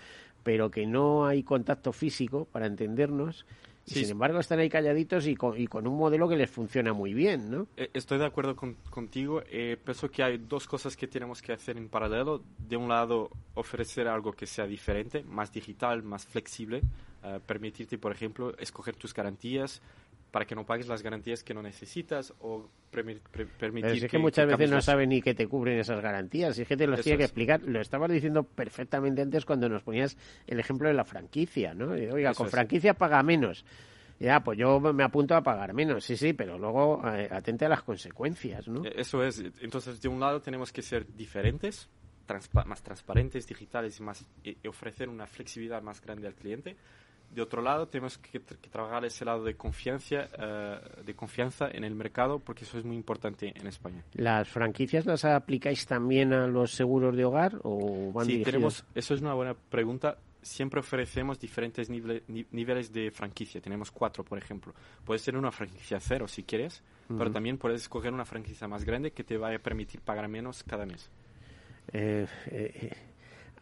pero que no hay contacto físico para entendernos. Sí, sin embargo están ahí calladitos y con, y con un modelo que les funciona muy bien, ¿no? Eh, Estoy de acuerdo con- contigo. Eh, pienso que hay dos cosas que tenemos que hacer en paralelo. De un lado, ofrecer algo que sea diferente, más digital, más flexible. eh, permitirte, por ejemplo, escoger tus garantías para que no pagues las garantías que no necesitas o permitir Pero si es que, muchas veces no saben ni que te cubren esas garantías. Si es que te los Eso tiene que es. explicar. Lo estabas diciendo perfectamente antes cuando nos ponías el ejemplo de la franquicia, ¿no? Y, Oiga, Eso con es. franquicia paga menos. Ya, pues yo me apunto a pagar menos, sí, sí, pero luego eh, atente a las consecuencias, ¿no? Eh, Eso es. Entonces, de un lado tenemos que ser diferentes más transparentes, digitales y, más, y ofrecer una flexibilidad más grande al cliente. De otro lado, tenemos que, trabajar ese lado de confianza, eh, de confianza en el mercado, porque eso es muy importante en España. ¿Las franquicias las aplicáis también a los seguros de hogar o van sí, tenemos, eso es una buena pregunta. Siempre ofrecemos diferentes niveles de franquicia. Tenemos cuatro, por ejemplo. Puedes ser una franquicia cero si quieres, pero también puedes escoger una franquicia más grande que te vaya a permitir pagar menos cada mes. Eh, eh,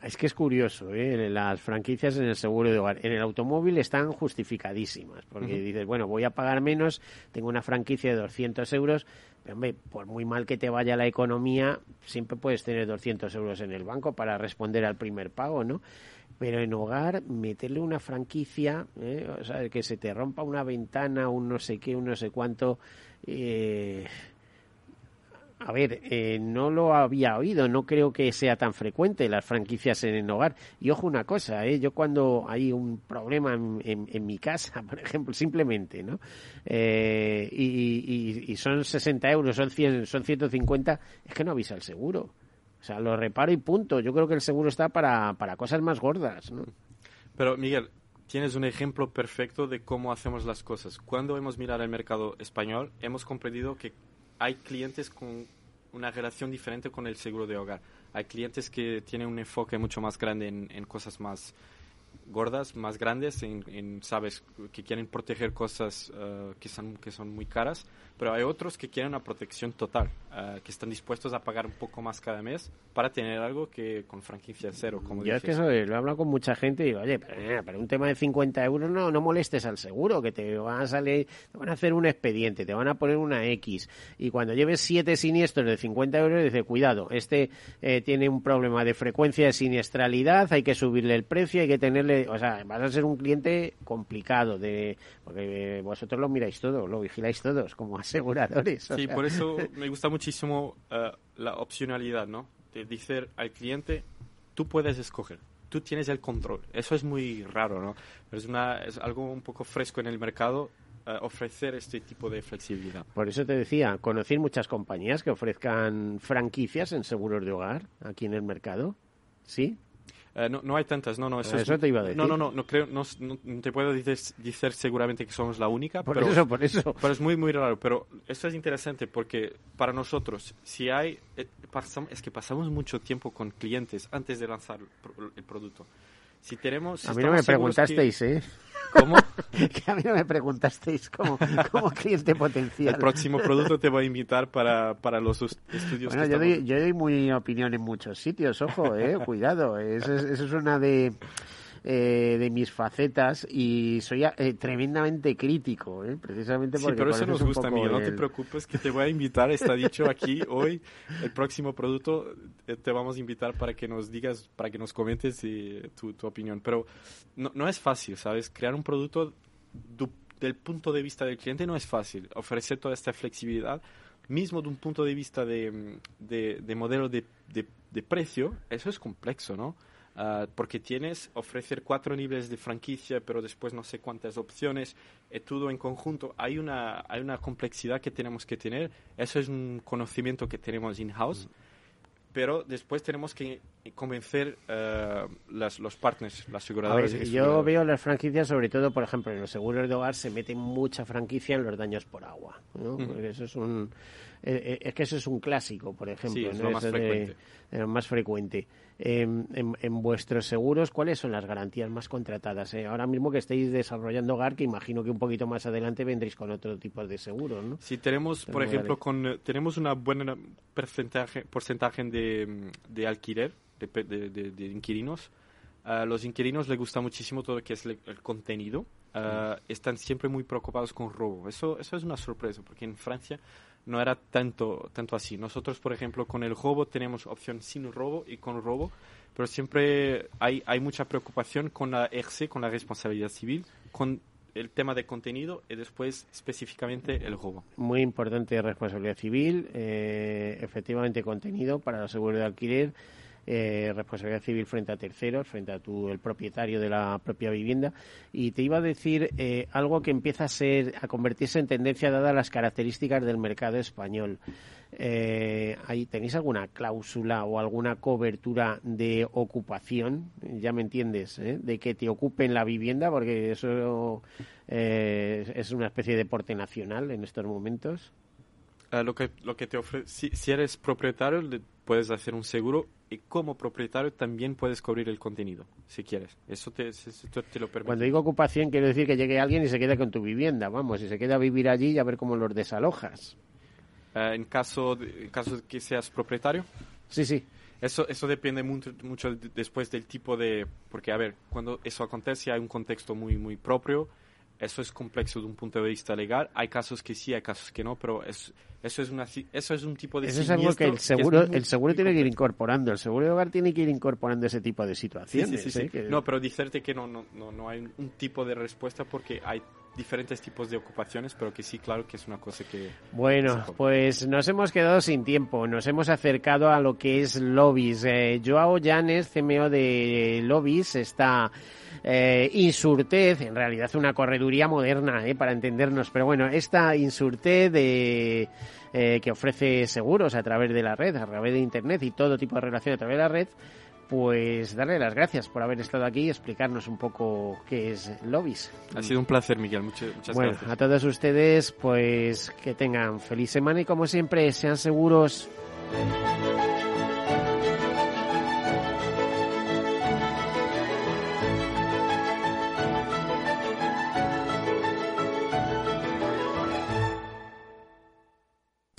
es que es curioso, ¿eh? las franquicias en el seguro de hogar. En el automóvil están justificadísimas, porque dices, bueno, voy a pagar menos, tengo una franquicia de 200 euros, pero hombre, por muy mal que te vaya la economía, siempre puedes tener 200 euros en el banco para responder al primer pago, ¿no? Pero en hogar, meterle una franquicia, ¿eh? o sea, que se te rompa una ventana, un no sé qué, un no sé cuánto, eh, a ver, eh, no lo había oído, no creo que sea tan frecuente las franquicias en el hogar. Y ojo una cosa, ¿eh? yo cuando hay un problema en, mi casa, por ejemplo, simplemente, ¿no? Eh, y, son 60 euros, son, 100, son 150, es que no avisa el seguro. O sea, lo reparo y punto. Yo creo que el seguro está para, para cosas más gordas, ¿no? Pero, Miguel, tienes un ejemplo perfecto de cómo hacemos las cosas. Cuando hemos mirado el mercado español, hemos comprendido que hay clientes con una relación diferente con el seguro de hogar. Hay clientes que tienen un enfoque mucho más grande en, en cosas más gordas, más grandes, en, sabes, que quieren proteger cosas uh, que, son, que son muy caras, pero hay otros que quieren una protección total, uh, que están dispuestos a pagar un poco más cada mes para tener algo que con franquicia cero, como Yo es que eso, lo he hablado con mucha gente y digo, oye, pero, pero, un tema de 50 euros no, no molestes al seguro, que te van a salir, te van a hacer un expediente, te van a poner una X, y cuando lleves siete siniestros de 50 euros, dice, cuidado, este eh, tiene un problema de frecuencia de siniestralidad, hay que subirle el precio, hay que tenerle o sea, vas a ser un cliente complicado de porque vosotros lo miráis todo, lo vigiláis todos como aseguradores. Sí, por eso me gusta muchísimo eh, la opcionalidad, ¿no? De decir al cliente, tú puedes escoger, tú tienes el control. Eso es muy raro, ¿no? Pero es, una, es algo un poco fresco en el mercado eh, ofrecer este tipo de flexibilidad. Por eso te decía, conocer muchas compañías que ofrezcan franquicias en seguros de hogar aquí en el mercado. ¿Sí? Eh, no, no hay tantas, no, no. Eso, te iba a decir. No, no, no, no creo, no, te puedo decir, decir, seguramente que somos la única. Por pero, eso, por eso. Pero es muy, muy raro. Pero esto es interesante porque para nosotros, si hay, eh, es que pasamos mucho tiempo con clientes antes de lanzar el producto. Si tenemos, a mí no me preguntasteis, ¿eh? ¿Cómo? que a mí no me preguntasteis como, como cliente potencial. El próximo producto te voy a invitar para, para los estudios. Bueno, yo, doy, yo doy muy opinión en muchos sitios, ojo, eh, cuidado. Eso es una de eh, de mis facetas y soy eh, tremendamente crítico, ¿eh? precisamente porque... Sí, pero eso nos gusta, Miguel, no te preocupes que te voy a invitar, está dicho aquí hoy, el próximo producto te vamos a invitar para que nos digas, para que nos comentes tu, tu, opinión, pero no, no es fácil, ¿sabes? Crear un producto del punto de vista del cliente no es fácil, ofrecer toda esta flexibilidad mismo de un punto de vista de, de, de modelo de, de, precio, eso es complejo, ¿no? Ah, porque tienes ofrecer cuatro niveles de franquicia, pero después no sé cuántas opciones, y todo en conjunto. Hay una, hay una complejidad que tenemos que tener. Eso es un conocimiento que tenemos in-house. Pero después tenemos que convencer uh, las, los partners, las aseguradoras. yo veo las franquicias, sobre todo, por ejemplo, en los seguros de hogar se mete mucha franquicia en los daños por agua. ¿no? eso es un eh, eh, es que eso es un clásico, por ejemplo. es lo más frecuente. más frecuente. en, vuestros seguros, ¿cuáles son las garantías más contratadas? Eh, ahora mismo que estáis desarrollando GAR, que imagino que un poquito más adelante vendréis con otro tipo de seguros, ¿no? Si tenemos, por ejemplo, con, tenemos una buena porcentaje, porcentaje de, de alquiler, de, inquilinos. A los inquilinos les gusta muchísimo todo lo que es el, contenido. Mm. están siempre muy preocupados con robo. Eso, eso es una sorpresa, porque en Francia no era tanto, tanto así. Nosotros, por ejemplo, con el robo tenemos opción sin robo y con robo, pero siempre hay, hay mucha preocupación con la RC, con la responsabilidad civil, con el tema de contenido y después específicamente el robo. Muy importante responsabilidad civil, eh, efectivamente contenido para la seguridad de alquiler. Eh, responsabilidad civil frente a terceros, frente a tu, el propietario de la propia vivienda. Y te iba a decir eh, algo que empieza a ser, a convertirse en tendencia dadas las características del mercado español. Eh, ¿ahí ¿Tenéis alguna cláusula o alguna cobertura de ocupación? Ya me entiendes, ¿eh? de que te ocupen la vivienda, porque eso eh, es una especie de deporte nacional en estos momentos. Uh, lo, que, lo que te ofrece, si, si eres propietario, le puedes hacer un seguro y como propietario también puedes cubrir el contenido, si quieres. Eso te, eso te lo permite. Cuando digo ocupación, quiero decir que llegue alguien y se quede con tu vivienda, vamos, y se queda a vivir allí y a ver cómo los desalojas. Uh, en, caso de, en caso de que seas propietario. Sí, sí. Eso, eso depende mucho, mucho después del tipo de... Porque, a ver, cuando eso acontece hay un contexto muy, muy propio eso es complejo de un punto de vista legal. Hay casos que sí, hay casos que no, pero es, eso es una eso es un tipo de Eso es algo que el seguro el seguro tiene que ir incorporando. El seguro de hogar tiene que ir incorporando ese tipo de situaciones. Sí, sí, sí, ¿eh? No, pero decirte que no, no, no, no hay un tipo de respuesta porque hay diferentes tipos de ocupaciones, pero que sí, claro que es una cosa que... Bueno, pues nos hemos quedado sin tiempo, nos hemos acercado a lo que es Lobbies. Eh, Joao Llanes, CMO de Lobbies, está eh, Insurtez, en realidad una correduría moderna, eh, para entendernos, pero bueno, esta Insurtez de... Eh, que ofrece seguros a través de la red, a través de Internet y todo tipo de relación a través de la red, pues darle las gracias por haber estado aquí y explicarnos un poco qué es Lobbies. Ha sido un placer, Miguel. Muchas, muchas bueno, gracias. a todos ustedes, pues que tengan feliz semana y como siempre, sean seguros.